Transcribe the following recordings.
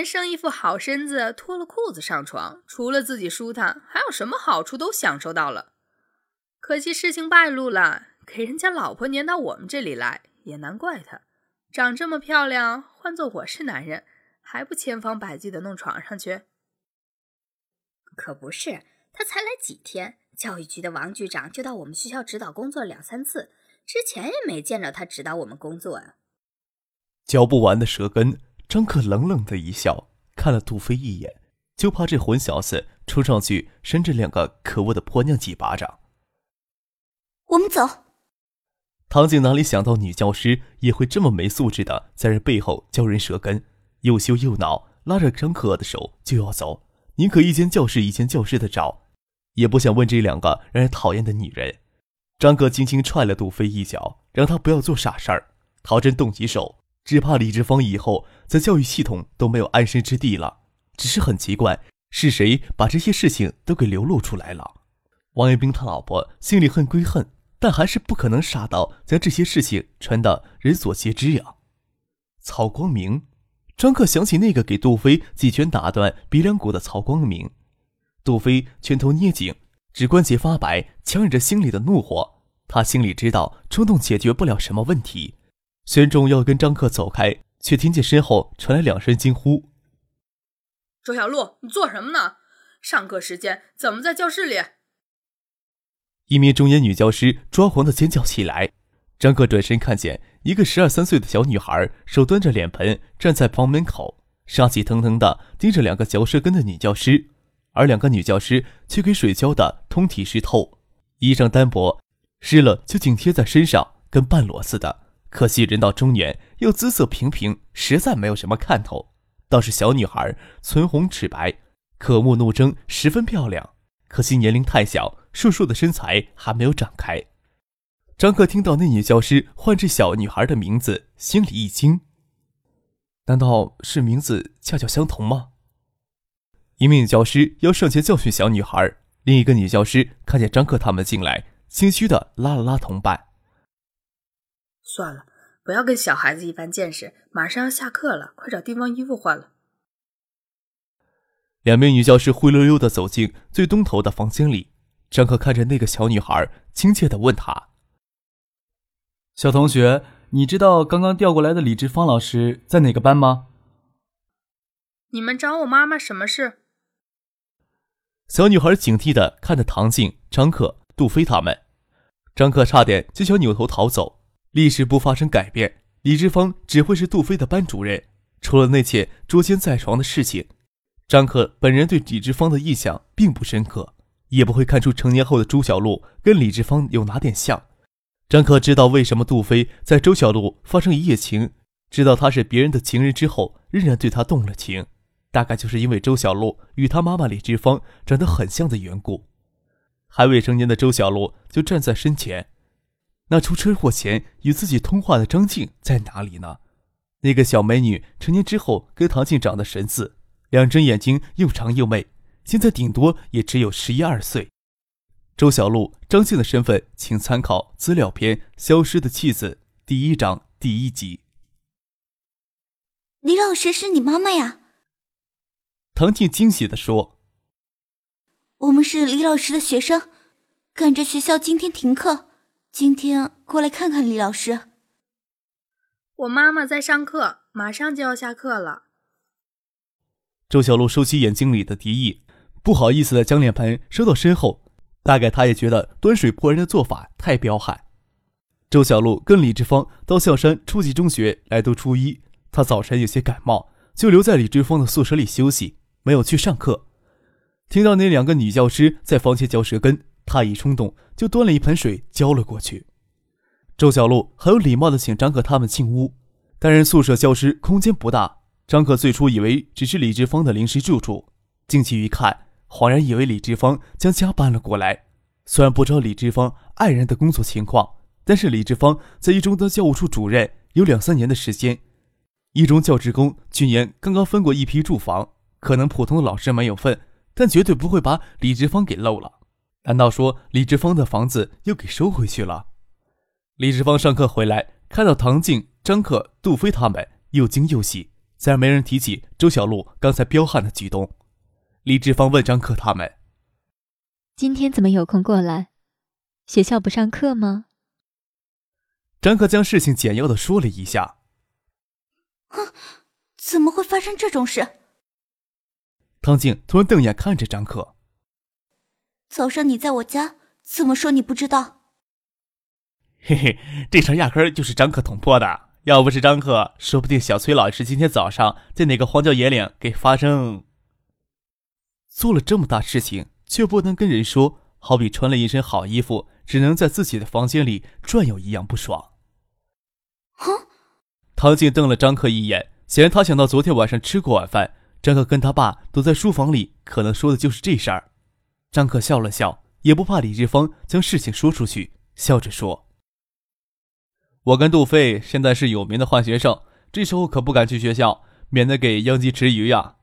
人生一副好身子，脱了裤子上床，除了自己舒坦，还有什么好处都享受到了。可惜事情败露了，给人家老婆撵到我们这里来，也难怪她。长这么漂亮，换做我是男人，还不千方百计的弄床上去？可不是，他才来几天，教育局的王局长就到我们学校指导工作两三次，之前也没见着他指导我们工作啊。嚼不完的舌根。张克冷冷的一笑，看了杜飞一眼，就怕这混小子冲上去扇这两个可恶的婆娘几巴掌。我们走。唐静哪里想到女教师也会这么没素质的，在人背后教人舌根，又羞又恼，拉着张可的手就要走，宁可一间教室一间教室的找，也不想问这两个让人讨厌的女人。张可轻轻踹了杜飞一脚，让他不要做傻事儿。陶真动起手。只怕李志芳以后在教育系统都没有安身之地了。只是很奇怪，是谁把这些事情都给流露出来了？王彦兵他老婆心里恨归恨，但还是不可能傻到将这些事情传到人所皆知呀。曹光明，张克想起那个给杜飞几拳打断鼻梁骨的曹光明。杜飞拳头捏紧，指关节发白，强忍着心里的怒火。他心里知道，冲动解决不了什么问题。宣仲要跟张克走开，却听见身后传来两声惊呼：“周小璐，你做什么呢？上课时间怎么在教室里？”一名中年女教师抓狂的尖叫起来。张克转身看见一个十二三岁的小女孩，手端着脸盆站在房门口，杀气腾腾的盯着两个嚼舌根的女教师，而两个女教师却给水浇的通体湿透，衣裳单薄，湿了就紧贴在身上，跟半裸似的。可惜人到中年，又姿色平平，实在没有什么看头。倒是小女孩唇红齿白，可目怒睁，十分漂亮。可惜年龄太小，瘦瘦的身材还没有长开。张克听到那女教师唤这小女孩的名字，心里一惊。难道是名字恰巧相同吗？一名女教师要上前教训小女孩，另一个女教师看见张克他们进来，心虚的拉了拉同伴。算了，不要跟小孩子一般见识。马上要下课了，快找地方衣服换了。两名女教师灰溜溜的走进最东头的房间里。张克看着那个小女孩，亲切的问她：“小同学，你知道刚刚调过来的李志芳老师在哪个班吗？”你们找我妈妈什么事？小女孩警惕的看着唐静、张克、杜飞他们。张克差点就想扭头逃走。历史不发生改变，李志芳只会是杜飞的班主任。除了那起捉奸在床的事情，张克本人对李志芳的印象并不深刻，也不会看出成年后的朱小璐跟李志芳有哪点像。张克知道为什么杜飞在周小璐发生一夜情，知道她是别人的情人之后，仍然对她动了情，大概就是因为周小璐与他妈妈李志芳长得很像的缘故。还未成年的周小璐就站在身前。那出车祸前与自己通话的张静在哪里呢？那个小美女成年之后跟唐静长得神似，两只眼睛又长又媚，现在顶多也只有十一二岁。周小璐、张静的身份，请参考资料片《消失的妻子》第一章第一集。李老师是你妈妈呀？唐静惊喜地说：“我们是李老师的学生，赶着学校今天停课。”今天过来看看李老师。我妈妈在上课，马上就要下课了。周小璐收起眼睛里的敌意，不好意思的将脸盆收到身后。大概她也觉得端水泼人的做法太彪悍。周小璐跟李志芳到象山初级中学来读初一，她早晨有些感冒，就留在李志芳的宿舍里休息，没有去上课。听到那两个女教师在房前嚼舌根。他一冲动，就端了一盆水浇了过去。周小璐很有礼貌地请张可他们进屋，但是宿舍教室空间不大，张可最初以为只是李志芳的临时住处，进去一看，恍然以为李志芳将家搬了过来。虽然不知道李志芳爱人的工作情况，但是李志芳在一中的教务处主任有两三年的时间。一中教职工去年刚刚分过一批住房，可能普通的老师没有份，但绝对不会把李志芳给漏了。难道说李志芳的房子又给收回去了？李志芳上课回来，看到唐静、张克、杜飞他们，又惊又喜。自然没人提起周小璐刚才彪悍的举动。李志芳问张克他们：“今天怎么有空过来？学校不上课吗？”张克将事情简要的说了一下。哼，怎么会发生这种事？唐静突然瞪眼看着张克。早上你在我家，怎么说你不知道？嘿嘿，这事压根儿就是张克捅破的。要不是张克，说不定小崔老师今天早上在哪个荒郊野岭给发生。做了这么大事情，却不能跟人说，好比穿了一身好衣服，只能在自己的房间里转悠一样不爽。哼！唐静瞪了张克一眼，显然他想到昨天晚上吃过晚饭，张克跟他爸都在书房里，可能说的就是这事儿。张克笑了笑，也不怕李志峰将事情说出去，笑着说。我跟杜飞现在是有名的坏学生，这时候可不敢去学校，免得给殃及池鱼呀。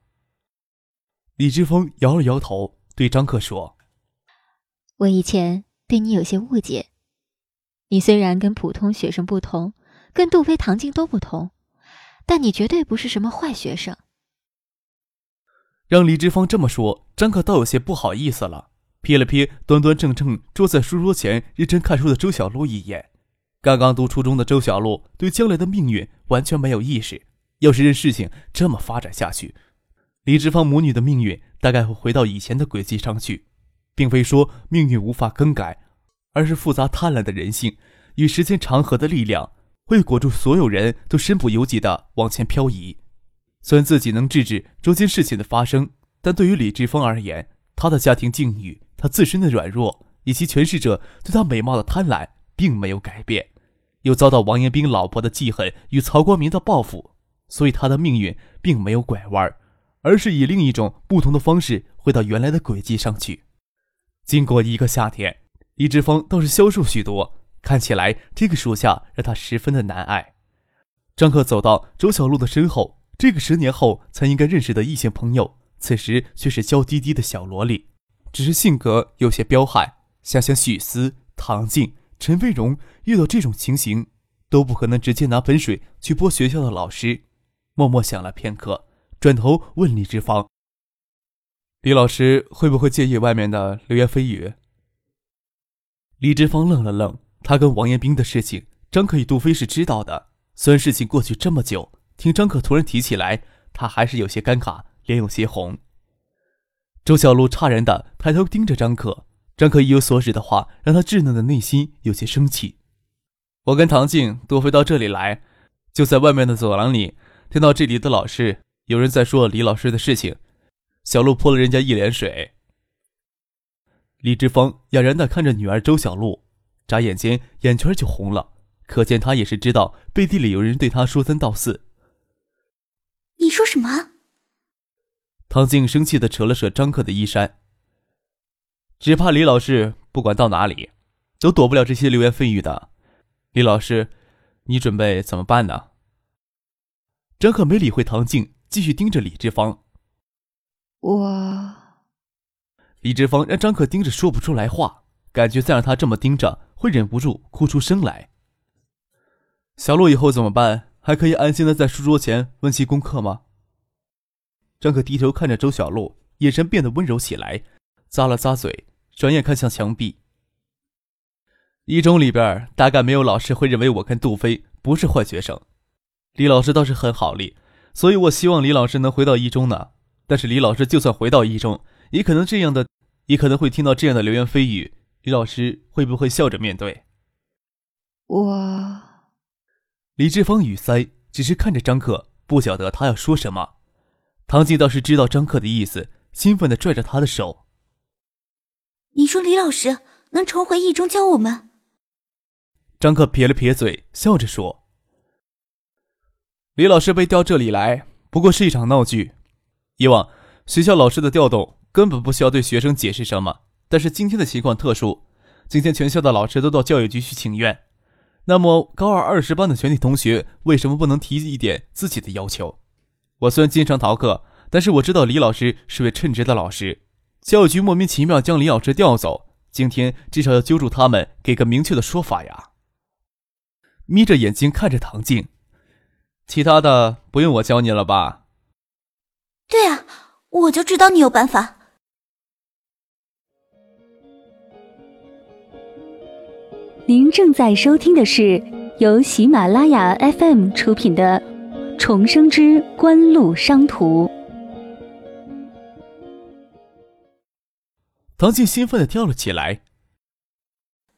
李志峰摇了摇头，对张克说：“我以前对你有些误解，你虽然跟普通学生不同，跟杜飞、唐静都不同，但你绝对不是什么坏学生。”让李志峰这么说，张克倒有些不好意思了，瞥了瞥端端正正坐在书桌前认真看书的周小璐一眼。刚刚读初中的周小璐对将来的命运完全没有意识。要是任事情这么发展下去，李志芳母女的命运大概会回到以前的轨迹上去。并非说命运无法更改，而是复杂贪婪的人性与时间长河的力量会裹住所有人都身不由己地往前漂移。虽然自己能制止中间事情的发生，但对于李志峰而言，他的家庭境遇、他自身的软弱以及诠释者对他美貌的贪婪。并没有改变，又遭到王延兵老婆的记恨与曹光明的报复，所以他的命运并没有拐弯，而是以另一种不同的方式回到原来的轨迹上去。经过一个夏天，李志峰倒是消瘦许多，看起来这个暑夏让他十分的难挨。张克走到周小璐的身后，这个十年后才应该认识的异性朋友，此时却是娇滴滴的小萝莉，只是性格有些彪悍。想想许思、唐静。陈飞荣遇到这种情形，都不可能直接拿盆水去泼学校的老师。默默想了片刻，转头问李志芳：“李老师会不会介意外面的流言蜚语？”李志芳愣了愣，他跟王彦斌的事情，张可与杜飞是知道的。虽然事情过去这么久，听张可突然提起来，他还是有些尴尬，脸有些红。周小璐诧然的抬头盯着张可。张可意有所指的话，让他稚嫩的内心有些生气。我跟唐静多飞到这里来，就在外面的走廊里听到这里的老师有人在说李老师的事情。小璐泼了人家一脸水。李志峰哑然的看着女儿周小璐，眨眼间眼圈就红了，可见他也是知道背地里有人对他说三道四。你说什么？唐静生气的扯了扯张克的衣衫。只怕李老师不管到哪里，都躲不了这些流言蜚语的。李老师，你准备怎么办呢？张可没理会唐静，继续盯着李志芳。我……李志芳让张可盯着说不出来话，感觉再让他这么盯着，会忍不住哭出声来。小璐以后怎么办？还可以安心的在书桌前温习功课吗？张可低头看着周小璐，眼神变得温柔起来。咂了咂嘴，转眼看向墙壁。一中里边大概没有老师会认为我跟杜飞不是坏学生，李老师倒是很好哩，所以我希望李老师能回到一中呢。但是李老师就算回到一中，也可能这样的，也可能会听到这样的流言蜚语。李老师会不会笑着面对？我，李志峰语塞，只是看着张克，不晓得他要说什么。唐静倒是知道张克的意思，兴奋地拽着他的手。你说李老师能重回一中教我们？张克撇了撇嘴，笑着说：“李老师被调这里来，不过是一场闹剧。以往学校老师的调动，根本不需要对学生解释什么。但是今天的情况特殊，今天全校的老师都到教育局去请愿。那么高二二十班的全体同学为什么不能提一点自己的要求？我虽然经常逃课，但是我知道李老师是位称职的老师。教育局莫名其妙将李老师调走，今天至少要揪住他们，给个明确的说法呀！眯着眼睛看着唐静，其他的不用我教你了吧？对啊，我就知道你有办法。您正在收听的是由喜马拉雅 FM 出品的《重生之官路商途》。唐静兴奋的跳了起来。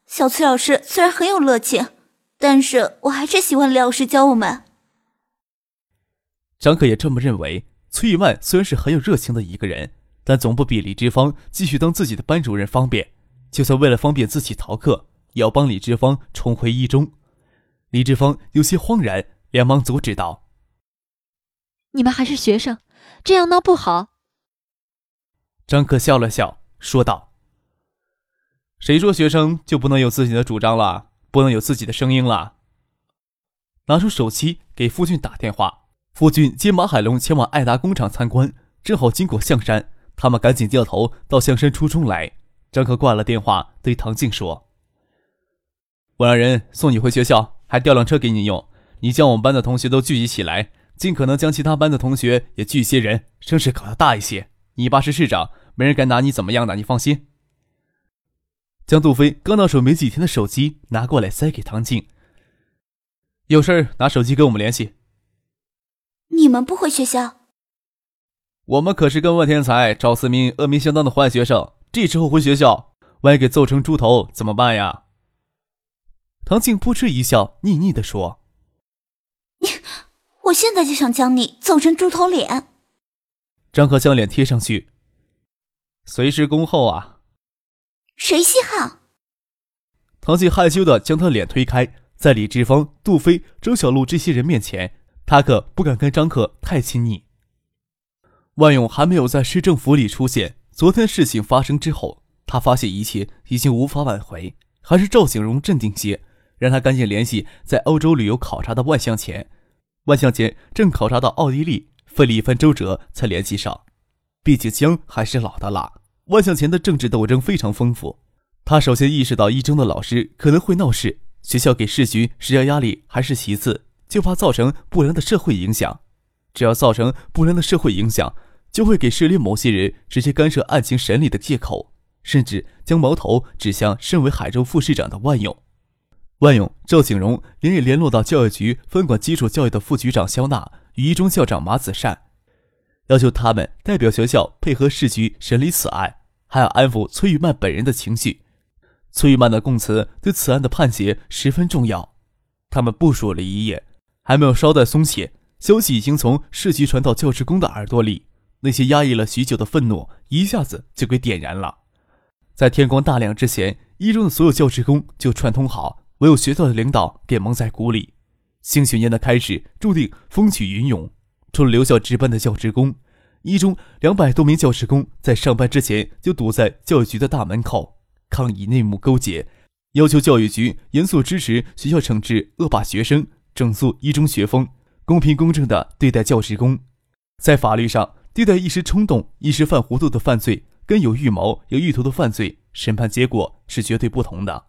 小崔老师虽然很有热情，但是我还是喜欢李老师教我们。张可也这么认为。崔玉曼虽然是很有热情的一个人，但总不比李之芳继续当自己的班主任方便。就算为了方便自己逃课。也要帮李之芳重回一中，李志芳有些慌然，连忙阻止道：“你们还是学生，这样闹不好。”张克笑了笑，说道：“谁说学生就不能有自己的主张了，不能有自己的声音了？”拿出手机给夫俊打电话。夫俊接马海龙前往爱达工厂参观，正好经过象山，他们赶紧掉头到象山初中来。张克挂了电话，对唐静说。我让人送你回学校，还调辆车给你用。你将我们班的同学都聚集起来，尽可能将其他班的同学也聚些人，声势搞得大一些。你爸是市长，没人敢拿你怎么样的，你放心。将杜飞刚到手没几天的手机拿过来，塞给唐静。有事拿手机跟我们联系。你们不回学校？我们可是跟万天才、赵思明恶名相当的坏学生，这时候回学校，万一给揍成猪头怎么办呀？唐静扑哧一笑，腻腻的说：“你，我现在就想将你揍成猪头脸。”张可将脸贴上去，随时恭候啊！谁稀罕？唐静害羞的将他脸推开，在李志芳、杜飞、周小璐这些人面前，他可不敢跟张可太亲昵。万勇还没有在市政府里出现。昨天事情发生之后，他发现一切已经无法挽回，还是赵景荣镇定些。让他赶紧联系在欧洲旅游考察的万向前，万向前正考察到奥地利，费了一番周折才联系上。毕竟姜还是老的辣，万向前的政治斗争非常丰富。他首先意识到一中的老师可能会闹事，学校给市局施加压力还是其次，就怕造成不良的社会影响。只要造成不良的社会影响，就会给市里某些人直接干涉案情审理的借口，甚至将矛头指向身为海州副市长的万勇。万勇、赵景荣连夜联络到教育局分管基础教育的副局长肖娜与一中校长马子善，要求他们代表学校配合市局审理此案，还要安抚崔玉曼本人的情绪。崔玉曼的供词对此案的判决十分重要。他们部署了一夜，还没有稍带松懈，消息已经从市局传到教职工的耳朵里，那些压抑了许久的愤怒一下子就给点燃了。在天光大亮之前，一中的所有教职工就串通好。唯有学校的领导给蒙在鼓里，新学年的开始注定风起云涌。除了留校值班的教职工，一中两百多名教职工在上班之前就堵在教育局的大门口抗议内幕勾结，要求教育局严肃支持学校惩治恶霸学生，整肃一中学风，公平公正地对待教职工。在法律上，对待一时冲动、一时犯糊涂的犯罪，跟有预谋、有意图的犯罪，审判结果是绝对不同的。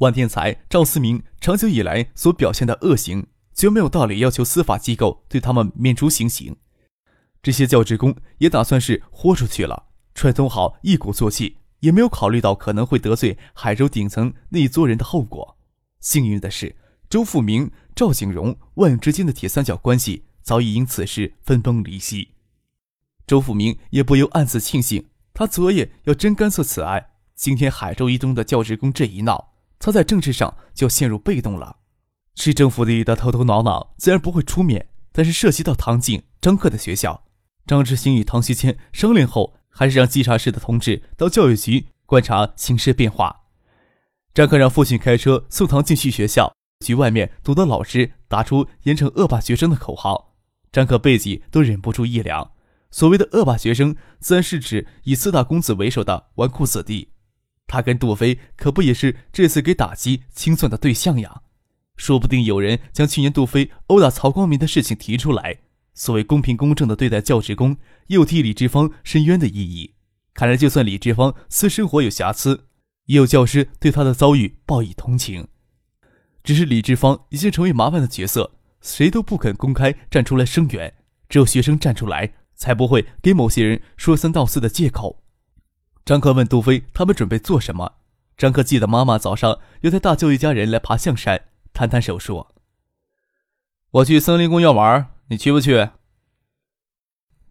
万天才、赵思明长久以来所表现的恶行，绝没有道理要求司法机构对他们免除刑刑。这些教职工也打算是豁出去了，串通好一鼓作气，也没有考虑到可能会得罪海州顶层那一撮人的后果。幸运的是，周富明、赵景荣、万之间的铁三角关系早已因此事分崩离析。周富明也不由暗自庆幸，他昨夜要真干涉此案，今天海州一中的教职工这一闹。他在政治上就陷入被动了，市政府里的头头脑脑自然不会出面，但是涉及到唐静、张克的学校，张志新与唐学谦商量后，还是让稽查室的同志到教育局观察形势变化。张克让父亲开车送唐静去学校，局外面堵的老师打出严惩恶霸学生的口号，张克背脊都忍不住一凉。所谓的恶霸学生，自然是指以四大公子为首的纨绔子弟。他跟杜飞可不也是这次给打击清算的对象呀？说不定有人将去年杜飞殴打曹光明的事情提出来，所谓公平公正的对待教职工，又替李志芳伸冤的意义。看来，就算李志芳私生活有瑕疵，也有教师对他的遭遇报以同情。只是李志芳已经成为麻烦的角色，谁都不肯公开站出来声援，只有学生站出来。才不会给某些人说三道四的借口。张克问杜飞：“他们准备做什么？”张克记得妈妈早上要带大舅一家人来爬象山，摊摊手说：“我去森林公园玩，你去不去？”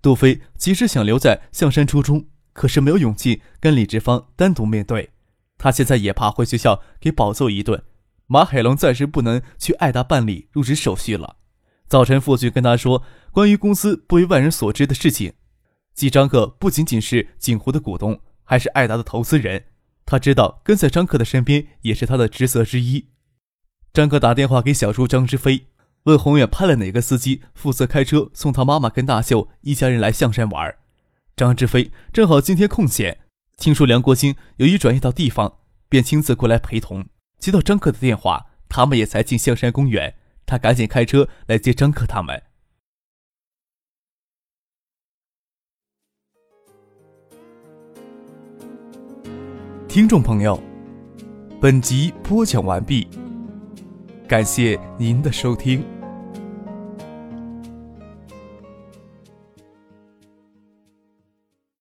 杜飞其实想留在象山初中，可是没有勇气跟李志芳单独面对。他现在也怕回学校给暴揍一顿。马海龙暂时不能去爱达办理入职手续了。早晨，父亲跟他说关于公司不为外人所知的事情。季张克不仅仅是锦湖的股东，还是艾达的投资人。他知道跟在张克的身边也是他的职责之一。张克打电话给小叔张之飞，问宏远派了哪个司机负责开车送他妈妈跟大秀一家人来象山玩。张之飞正好今天空闲，听说梁国兴有意转移到地方，便亲自过来陪同。接到张克的电话，他们也才进象山公园。他赶紧开车来接张克他们。听众朋友，本集播讲完毕，感谢您的收听。